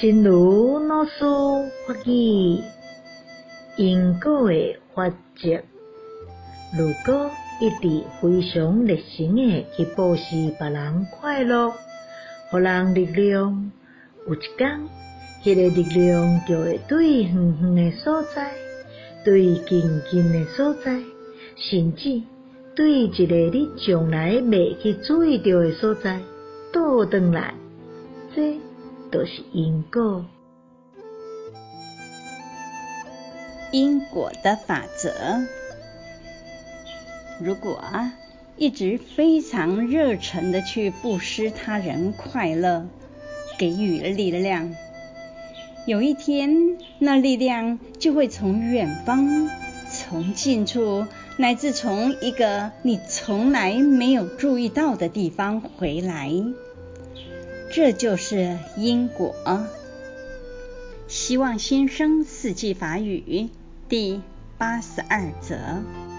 真如老师法语，因果的法则。如果一直非常热心的去布施别人快乐，互人力量，有一天，迄个力量就会对远远的所在，对近近的所在，甚至对一个你从来未去注意到的所在，倒转来。这都是因果。因果的法则。如果一直非常热忱的去布施他人快乐，给予力量，有一天，那力量就会从远方、从近处，乃至从一个你从来没有注意到的地方回来。这就是因果。希望新生四季法语第八十二则。